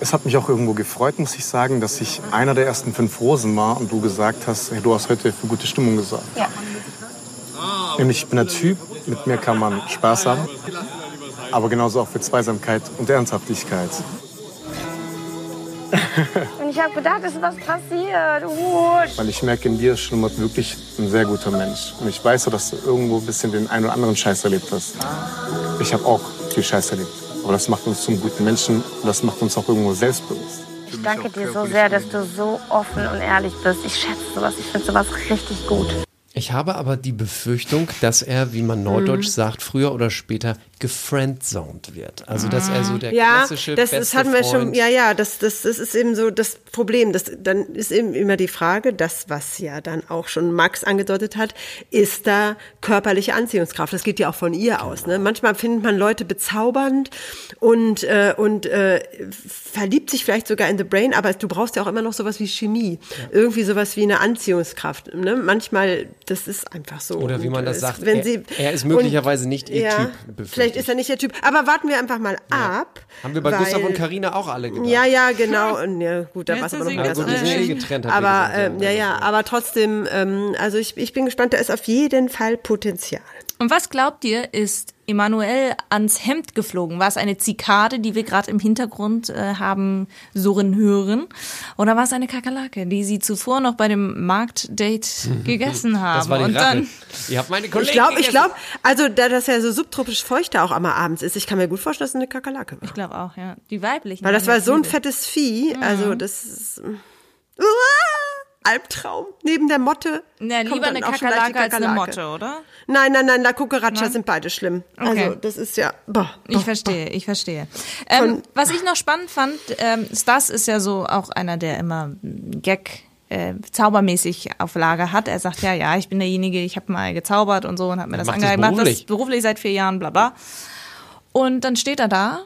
F: Es hat mich auch irgendwo gefreut, muss ich sagen, dass ich einer der ersten fünf Rosen war und du gesagt hast, hey, du hast heute für gute Stimmung gesorgt.
G: Ja.
F: Nämlich, ich bin ein Typ, mit mir kann man Spaß haben, aber genauso auch für Zweisamkeit und Ernsthaftigkeit.
G: Und ich habe gedacht, es ist was passiert. Wusch.
F: Weil ich merke, in dir schlummert wirklich ein sehr guter Mensch. Und ich weiß dass du irgendwo ein bisschen den einen oder anderen Scheiß erlebt hast. Ich habe auch viel Scheiß erlebt. Aber das macht uns zum guten Menschen und das macht uns auch irgendwo selbstbewusst.
G: Ich danke dir so sehr, dass du so offen und ehrlich bist. Ich schätze sowas. Ich finde sowas richtig gut.
C: Ich habe aber die Befürchtung, dass er, wie man neudeutsch
D: Mhm.
C: sagt, früher oder später gefriendzoned wird. Also, dass er so der
D: ja,
C: klassische
D: das,
C: beste
D: das hatten wir schon. Ja, ja, das, das, das ist eben so das Problem. Das, dann ist eben immer die Frage, das, was ja dann auch schon Max angedeutet hat, ist da körperliche Anziehungskraft. Das geht ja auch von ihr aus. Ne? Manchmal findet man Leute bezaubernd und, äh, und äh, verliebt sich vielleicht sogar in the brain, aber du brauchst ja auch immer noch sowas wie Chemie. Irgendwie sowas wie eine Anziehungskraft. Ne? Manchmal, das ist einfach so.
C: Oder wie
D: Und,
C: man das sagt,
D: wenn
C: er-
D: sie,
C: er ist möglicherweise nicht ihr Typ, befürchte
D: Vielleicht ist er nicht ihr Typ. Aber warten wir einfach mal ab.
C: Haben wir bei
D: weil-
C: Gustav und Carina auch alle gedacht.
D: ja, ja, genau. Und ja, gut, da war es aber noch ganz anders.
C: Ja, eh getrennt,
D: Aber
C: gesagt, ja,
D: ähm, ja, ja, aber trotzdem, ähm, also ich, ich bin gespannt, da ist auf jeden Fall Potenzial.
B: Und was glaubt ihr, ist Emanuel ans Hemd geflogen? War es eine Zikade, die wir gerade im Hintergrund äh, haben surren hören? Oder war es eine Kakerlake, die sie zuvor noch bei dem Marktdate gegessen haben?
C: Das war die
B: Und
C: Rache.
B: dann
C: Ihr habt meine Kollegen
D: Ich glaube, ich glaube, also da das ja so subtropisch feucht da auch einmal abends ist, ich kann mir gut vorstellen, dass es eine Kakerlake war.
B: Ich glaube auch, ja. Die weiblichen.
D: Weil das war so ein fettes Vieh, also
B: Mhm.
D: das ist... Uah, Albtraum. Neben der Motte.
B: Na, lieber eine Kakerlake als eine. Motte, oder?
D: Nein, nein, nein, La Cucaracha
B: Nein?
D: sind beide schlimm.
B: Okay.
D: Also das ist ja... Boah,
B: Ich verstehe, ich verstehe. Ähm, was ich noch spannend fand, ähm, Stas ist ja so auch einer, der immer mm, Gag äh, zaubermäßig auf Lager hat. Er sagt ja, ja, ich bin derjenige, ich habe mal gezaubert und so und habe mir das angehört. Macht das
C: beruflich.
B: beruflich seit vier Jahren, bla bla. Und dann steht er da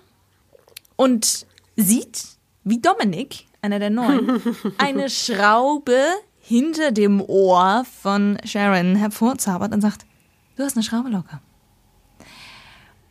B: und sieht, wie Dominik, einer der Neuen, eine Schraube hinter dem Ohr von Sharon hervorzaubert und sagt, du hast eine Schraube locker.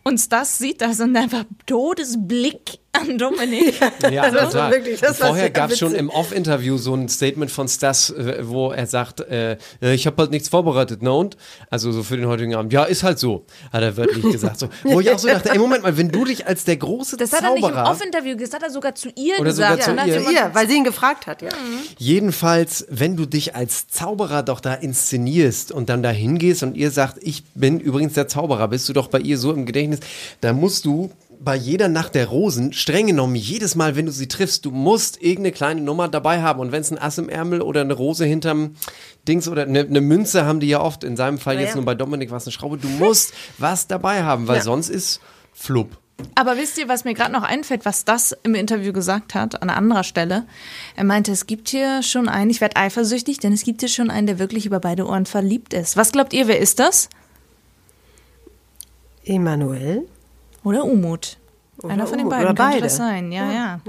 B: Und Stas sieht das und einfach Todesblick an Dominik.
C: Ja, total.
D: wirklich, das war
C: Vorher gab es schon im Off-Interview so ein Statement von Stas, äh, wo er sagt, äh, äh, ich habe halt nichts vorbereitet, ne und? Also so für den heutigen Abend. Ja, ist halt so, hat er wörtlich gesagt. So, wo ich auch so dachte, ey, Moment mal, wenn du dich als der große
B: Das hat er nicht im
C: Zauberer...
B: Off-Interview gesagt, das hat er sogar zu ihr
C: Oder sogar
B: gesagt.
C: zu
B: Und dann
C: ihr.
D: Ihr, weil sie ihn gefragt hat, ja.
C: Jedenfalls, wenn du dich als Zauberer doch da inszenierst und dann da hingehst und ihr sagt, ich bin übrigens der Zauberer, bist du doch bei ihr so im Gedächtnis, da musst du bei jeder Nacht der Rosen, streng genommen, jedes Mal, wenn du sie triffst, du musst irgendeine kleine Nummer dabei haben. Und wenn es ein Ass im Ärmel oder eine Rose hinterm Dings oder eine, eine Münze haben die ja oft, in seinem Fall
D: Na
C: jetzt
D: ja.
C: nur bei Dominik war es eine Schraube, du musst was dabei haben, weil
D: Ja.
C: sonst ist Flupp.
B: Aber wisst ihr, was mir gerade noch einfällt, was das im Interview gesagt hat, an anderer Stelle? Er meinte, es gibt hier schon einen, ich werde eifersüchtig, denn es gibt hier schon einen, der wirklich über beide Ohren verliebt ist. Was glaubt ihr, wer ist das?
D: Emanuel.
B: Oder Umut?
D: Oder
B: Einer von den beiden
D: oder
B: könnte
D: beide.
B: das sein, ja, ja.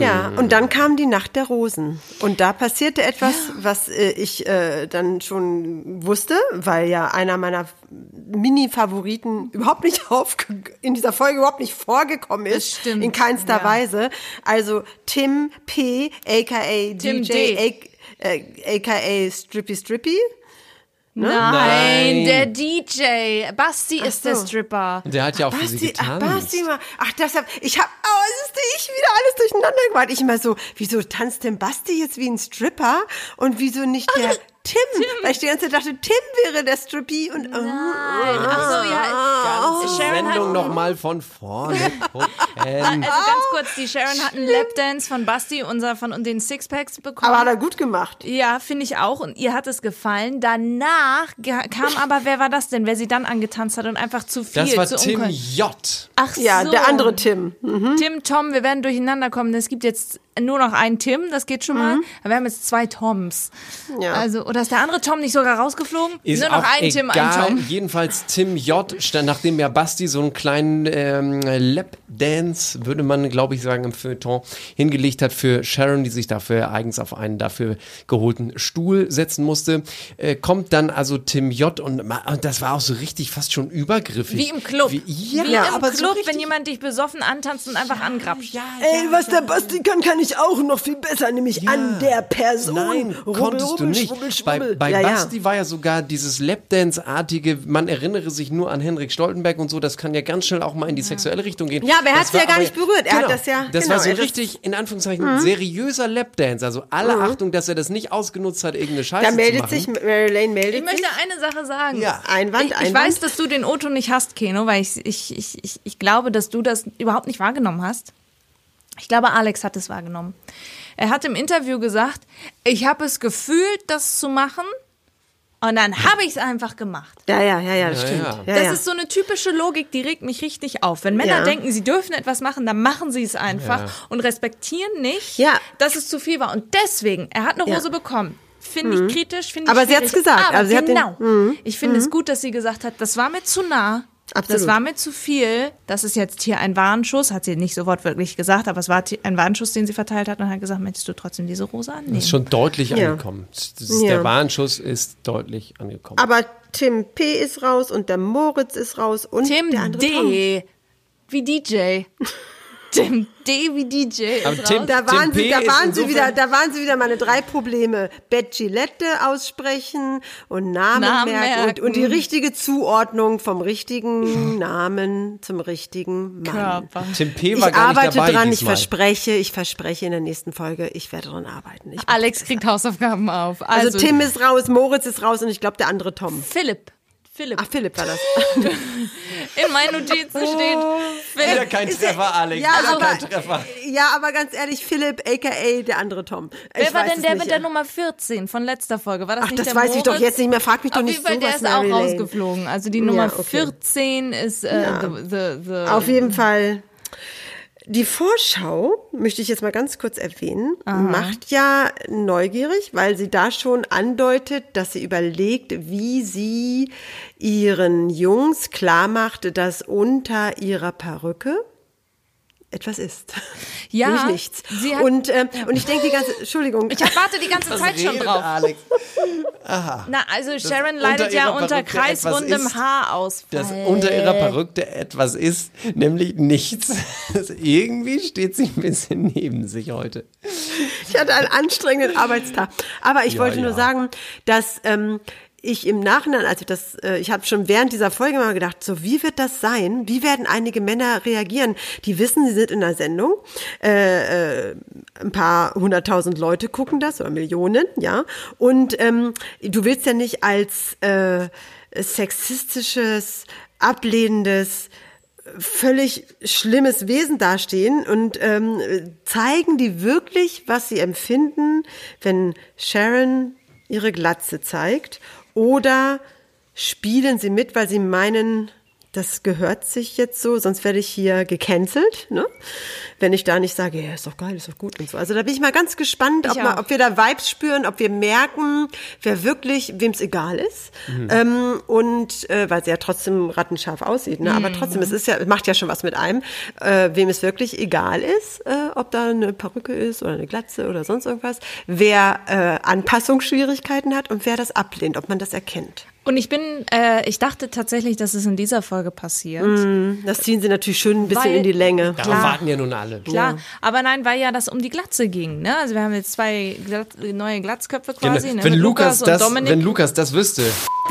D: Ja, und dann kam die Nacht der Rosen. Und da passierte etwas, was äh, ich äh, dann schon wusste, weil ja einer meiner Mini-Favoriten überhaupt nicht auf in dieser Folge überhaupt nicht vorgekommen ist.
B: stimmt,
D: In keinster
B: ja.
D: Weise. Also Tim P, aka
B: Tim
D: DJ,
B: D.
D: a, äh, aka Strippy Strippy. Ne?
B: Nein, der DJ. Basti ist der
D: so.
B: Stripper.
C: Der hat ja auch für sie
D: Basti, ach,
C: getanzt.
D: Basti mal. Ach, deshalb, ich hab, oh, es ist ich wieder alles durcheinander gemacht. Ich immer so, wieso tanzt denn Basti jetzt wie ein Stripper und wieso nicht der Tim? Weil ich die ganze Zeit dachte, Tim wäre der Strippy und, oh,
B: Nein, ach so, ja.
C: Ganze
B: Sharon
C: Sendung nochmal von vorne gucken.
B: Also ganz kurz, die Sharon hat einen Lapdance von Basti, unser von den Sixpacks bekommen.
D: aber hat er gut gemacht.
B: Ja, finde ich auch. Und ihr hat es gefallen. Danach kam aber, wer war das denn, wer sie dann angetanzt hat und einfach zu viel.
C: Das war
B: zu
C: Tim J.
B: Ach
D: Ja,
B: so.
D: der andere Tim. Mhm.
B: Tim, Tom, wir werden durcheinander kommen. Es gibt jetzt nur noch einen Tim, das geht schon mal. Aber wir haben jetzt zwei Toms.
D: Mhm. Ja.
B: Also, oder ist der andere Tom nicht sogar rausgeflogen?
C: Ist
B: nur noch ein Tim, ein
C: egal.
B: Tom.
C: Jedenfalls Tim J. stand, nachdem ja Basti so einen kleinen ähm, Lap-Dance, würde man glaube ich sagen, im Feuilleton hingelegt hat für Sharon, die sich dafür eigens auf einen dafür geholten Stuhl setzen musste, äh, kommt dann also Tim J. Und, und das war auch so richtig fast schon übergriffig.
B: Wie im Club.
C: Wie, ja,
B: Wie im
C: aber so
B: Club,
C: richtig-
B: wenn jemand dich besoffen antanzt und einfach angrapscht. Ja,
D: Ey, was der Basti kann, kann ich ich auch noch viel besser, nämlich an der Person.
C: Nein,
D: Rubbel,
C: konntest
D: rubbel,
C: du nicht.
D: schwubbel,
C: bei
D: schwubbel.
C: bei
D: ja, ja.
C: Basti war ja sogar dieses Lapdance-artige, man erinnere sich nur an Henrik Stoltenberg und so, das kann ja ganz schnell auch mal in die sexuelle Richtung gehen.
D: Ja, aber er
C: Das
D: hat's ja gar nicht berührt. Er hat
C: genau,
D: das ja-
C: Das
D: genau,
C: war so richtig, in Anführungszeichen,
D: Mhm.
C: seriöser Lapdance. Also alle
D: Mhm.
C: Achtung, dass er das nicht ausgenutzt hat, irgendeine Scheiße
D: Da
C: zu
D: meldet
C: machen.
D: sich, Mary Lane meldet
B: Ich möchte eine Sache sagen.
C: Ja.
D: Einwand,
B: ich, ich
D: Einwand.
B: weiß, dass du den Otto nicht hast, Keno, weil ich, ich, ich, ich, ich glaube, dass du das überhaupt nicht wahrgenommen hast. Ich glaube, Alex hat es wahrgenommen. Er hat im Interview gesagt, ich habe es gefühlt, das zu machen und dann habe ich es einfach gemacht.
D: Ja, ja, ja, ja, das
C: Ja,
D: stimmt.
C: ja.
D: Ja,
B: das
D: ja.
B: ist so eine typische Logik, die regt mich richtig auf. Wenn Männer
D: Ja.
B: denken, sie dürfen etwas machen, dann machen sie es einfach
C: Ja.
B: und respektieren nicht,
D: Ja.
B: dass es zu viel war. Und deswegen, er hat eine
D: Ja.
B: Hat's bekommen. Finde ich kritisch, finde ich
D: Aber sie
B: schwierig.
D: hat's gesagt.
B: Aber
D: Also sie hat den-
B: genau.
D: Mhm.
B: Ich finde es gut, dass sie gesagt hat, das war mir zu nah.
D: Absolut.
B: Das war mir zu viel. Das ist jetzt hier ein Warnschuss, hat sie nicht so wortwörtlich gesagt, aber es war ein Warnschuss, den sie verteilt hat und hat gesagt, möchtest du trotzdem diese Rose annehmen?
C: Das ist schon deutlich
D: Ja.
C: angekommen. Ist,
D: Ja.
C: Der Warnschuss ist deutlich angekommen.
D: Aber Tim P. ist raus und der Moritz ist raus und
B: Tim
D: der andere Tom.
B: D. Wie DJ. Tim D. wie DJ.
C: Aber Tim-
B: raus.
D: Da waren,
C: Tim
D: sie,
C: P.
D: da, waren sie wieder, da waren sie wieder meine drei Probleme. Bett Gillette aussprechen und Namen,
B: Namen
D: merken, Und, und die
B: merken.
D: richtige Zuordnung vom richtigen Namen zum richtigen Mann.
B: Körper.
C: Tim P.
D: Ich
C: war gar nicht
D: arbeite
C: dabei
D: dran, ich
C: diesmal.
D: verspreche, ich verspreche in der nächsten Folge, ich werde dran arbeiten. Ich,
B: Alex kriegt Hausaufgaben auf.
D: also,
B: Also,
D: Tim ist raus, Moritz ist raus und ich glaube der andere Tom.
B: Philipp. Philipp.
D: Ach, Philipp war das.
B: In meinen Notizen steht
C: Wieder
B: Philipp.
C: kein
D: Ist er-
C: Treffer, Alex.
D: Ja,
C: Wieder
D: aber-
C: kein Treffer.
D: Ja, aber ganz ehrlich, Philipp, aka der andere Tom.
B: Wer
D: Ich
B: war denn der
D: nicht.
B: mit der Nummer 14 von letzter Folge? War das
D: Ach,
B: nicht
D: das
B: der
D: weiß ich doch
B: Moritz?
D: jetzt nicht mehr. Frag mich doch
B: Auf
D: nicht
B: jeden Fall,
D: so
B: der ist auch
D: Lane.
B: rausgeflogen. Also die
D: Ja,
B: Nummer
D: okay.
B: 14 ist äh,
D: Ja.
B: the, the, the,
D: Auf jeden Fall. Die Vorschau, möchte ich jetzt mal ganz kurz erwähnen, macht ja neugierig, weil sie da schon andeutet, dass sie überlegt, wie sie ihren Jungs klar macht, dass unter ihrer Perücke etwas ist.
B: Ja,
D: Nämlich nichts.
B: sie hat-
D: und, ähm, und ich denke die ganze, Entschuldigung.
B: Ich warte die ganze Zeit schon drauf.
C: Alex?
B: Na, also Sharon
C: unter
B: leidet ja unter kreisrundem Haarausfall.
C: Dass unter ihrer Perücke etwas ist, nämlich nichts. Also irgendwie steht sie ein bisschen neben sich heute.
D: Ich hatte einen anstrengenden Arbeitstag. Aber ich
C: Ja,
D: wollte nur
C: ja.
D: sagen, dass ähm, ich im Nachhinein, als ich das, äh, ich habe schon während dieser Folge mal gedacht, so wie wird das sein? Wie werden einige Männer reagieren? Die wissen, sie sind in einer Sendung. Äh, äh, ein paar hunderttausend Leute gucken das oder Millionen, ja. Und ähm, du willst ja nicht als äh, sexistisches, ablehnendes völlig schlimmes Wesen dastehen und ähm, zeigen die wirklich, was sie empfinden, wenn Sharon ihre Glatze zeigt oder spielen sie mit, weil sie meinen, das gehört sich jetzt so, sonst werde ich hier gecancelt, ne? Wenn ich da nicht sage, ja, ist doch geil, ist doch gut und so. Also da bin ich mal ganz gespannt, ob, mal, ob wir da Vibes spüren, ob wir merken, wer wirklich, wem es egal ist. Ähm, und äh, weil sie ja trotzdem rattenscharf aussieht, ne? Aber trotzdem, es ist ja, macht ja schon was mit einem, äh, wem es wirklich egal ist, äh, ob da eine Perücke ist oder eine Glatze oder sonst irgendwas, wer äh, Anpassungsschwierigkeiten hat und wer das ablehnt, ob man das erkennt.
B: Und ich bin, äh, ich dachte tatsächlich, dass es in dieser Folge passiert.
D: Das ziehen sie natürlich schön ein bisschen
B: Weil-
D: in die Länge.
C: Darauf warten ja nun alle.
B: Klar, aber nein, weil ja das um die Glatze ging. Ne? Also wir haben jetzt zwei Glatz, neue Glatzköpfe
C: Genau.
B: quasi. Ne?
C: Wenn,
B: mit
C: Lukas
B: und
C: das, wenn Lukas das wüsste.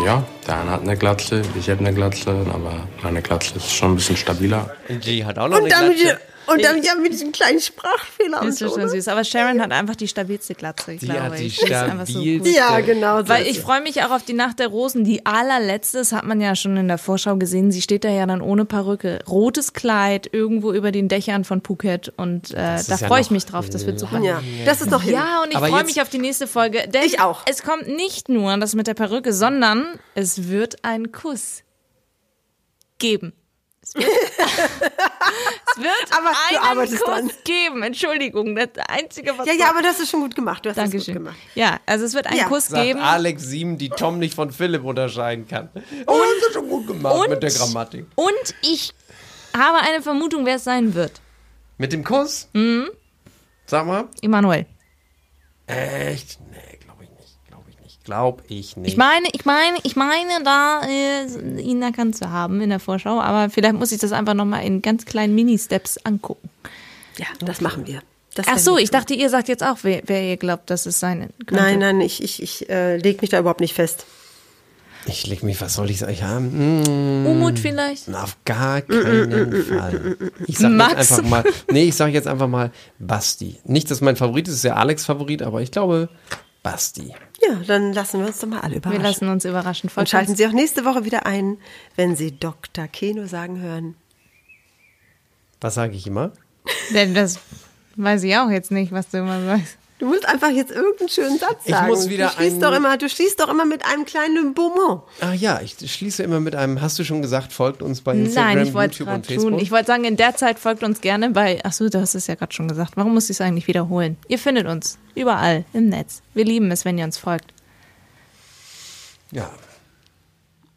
A: Ja, der eine hat eine Glatze, ich habe eine Glatze, aber meine Glatze ist schon ein bisschen stabiler.
C: G hat auch noch
D: Und
C: eine Glatze.
D: Und dann ja mit diesem kleinen Sprachfehler und
B: ist
D: so.
B: schon
D: ne?
B: süß. Aber Sharon hat einfach die stabilste Glatze,
C: Die
B: glaube
C: hat die
B: ich. ist einfach so
C: stabilste.
B: cool.
D: Ja, genau so.
B: Weil ich freue mich auch auf die Nacht der Rosen. Die allerletzte, das hat man ja schon in der Vorschau gesehen. Sie steht da ja dann ohne Perücke. Rotes Kleid irgendwo über den Dächern von Phuket. Und äh, da
C: ja
B: freue ich mich drauf. Das wird super.
D: ja, das ist noch hin.
B: Ja, und ich freue mich auf die nächste Folge. Denn
D: Ich auch.
B: Es kommt nicht nur das mit der Perücke, sondern es wird einen Kuss geben. Es wird,
D: Aber du
B: einen
D: arbeitest
B: Kuss
D: dran.
B: geben. Entschuldigung, das Einzige, was
D: Ja, ja, aber das ist schon gut gemacht. Du hast das gut
B: Dankeschön.
D: gemacht.
B: Ja, also es wird einen
D: Ja.
B: Kuss
C: Sagt
B: geben.
C: Alex Sieben, die Tom nicht von Philipp unterscheiden kann. Oh, das ist schon gut gemacht
B: Und-
C: mit der Grammatik.
B: Und ich habe eine Vermutung, wer es sein wird.
C: Mit dem Kuss?
B: Mhm.
C: Sag mal.
B: Emanuel.
C: Echt? Nee. Glaube ich nicht. Glaube ich nicht. Ich
B: meine, ich meine, ich meine, da äh, ihn erkannt zu haben in der Vorschau, aber vielleicht muss ich das einfach nochmal in ganz kleinen Mini-Steps angucken.
D: Ja, das machen wir. Das
B: Ach so, ich dachte, ihr sagt jetzt auch, wer, wer ihr glaubt, dass es sein könnte.
D: Nein, nein, ich, ich, ich äh, lege mich da überhaupt nicht fest.
C: Ich leg mich, was soll ich sagen? Ja, mm,
B: Umut vielleicht?
C: na, auf gar keinen Fall. Ich sag
B: Max.
C: jetzt einfach mal, nee, ich sag jetzt einfach mal Basti. Nicht, dass mein Favorit ist, ist ja Alex Favorit, aber ich glaube Basti.
D: Ja, dann lassen wir uns doch mal alle
B: Wir
D: überraschen.
B: lassen uns überraschen.
D: Und schalten. Sie auch nächste Woche wieder ein, wenn Sie Dr. Keno sagen hören.
C: Was sage ich immer?
B: Denn das weiß ich auch jetzt nicht, was du immer sagst.
D: Du musst einfach jetzt irgendeinen schönen Satz
C: Ich
D: sagen.
C: muss wieder
D: du schließt
C: einen-
D: doch immer, du schließt doch immer mit einem kleinen Beaumont.
C: Ah ja, ich schließe immer mit einem, hast du schon gesagt, folgt uns bei Instagram,
B: Nein, ich wollte
C: YouTube
B: gerade
C: und Facebook.
B: tun. Ich wollte sagen, in der Zeit folgt uns gerne bei. Ach so, du hast es ja gerade schon gesagt. Warum muss ich es eigentlich wiederholen? Ihr findet uns überall im Netz. Wir lieben es, wenn ihr uns folgt.
C: ja.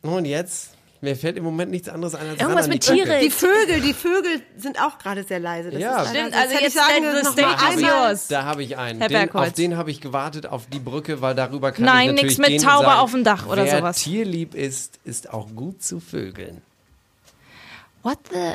C: Und jetzt? Mir fällt im Moment nichts anderes ein als
B: Irgendwas mit. Tiere.
D: Die Vögel, die Vögel sind auch gerade sehr leise. Das
C: Ja.
D: ist
B: Stimmt, also jetzt
D: ich sagen
B: the
D: noch mal
B: yours.
C: Da habe ich einen.
B: Herr
C: Den, auf den habe ich gewartet, auf die Brücke, weil darüber kann
B: Nein,
C: ich
B: nix
C: natürlich
B: mit
C: denen
B: Taube
C: sagen,
B: auf dem Dach oder
C: wer
B: sowas.
C: tierlieb ist, ist auch gut zu vögeln.
B: What the?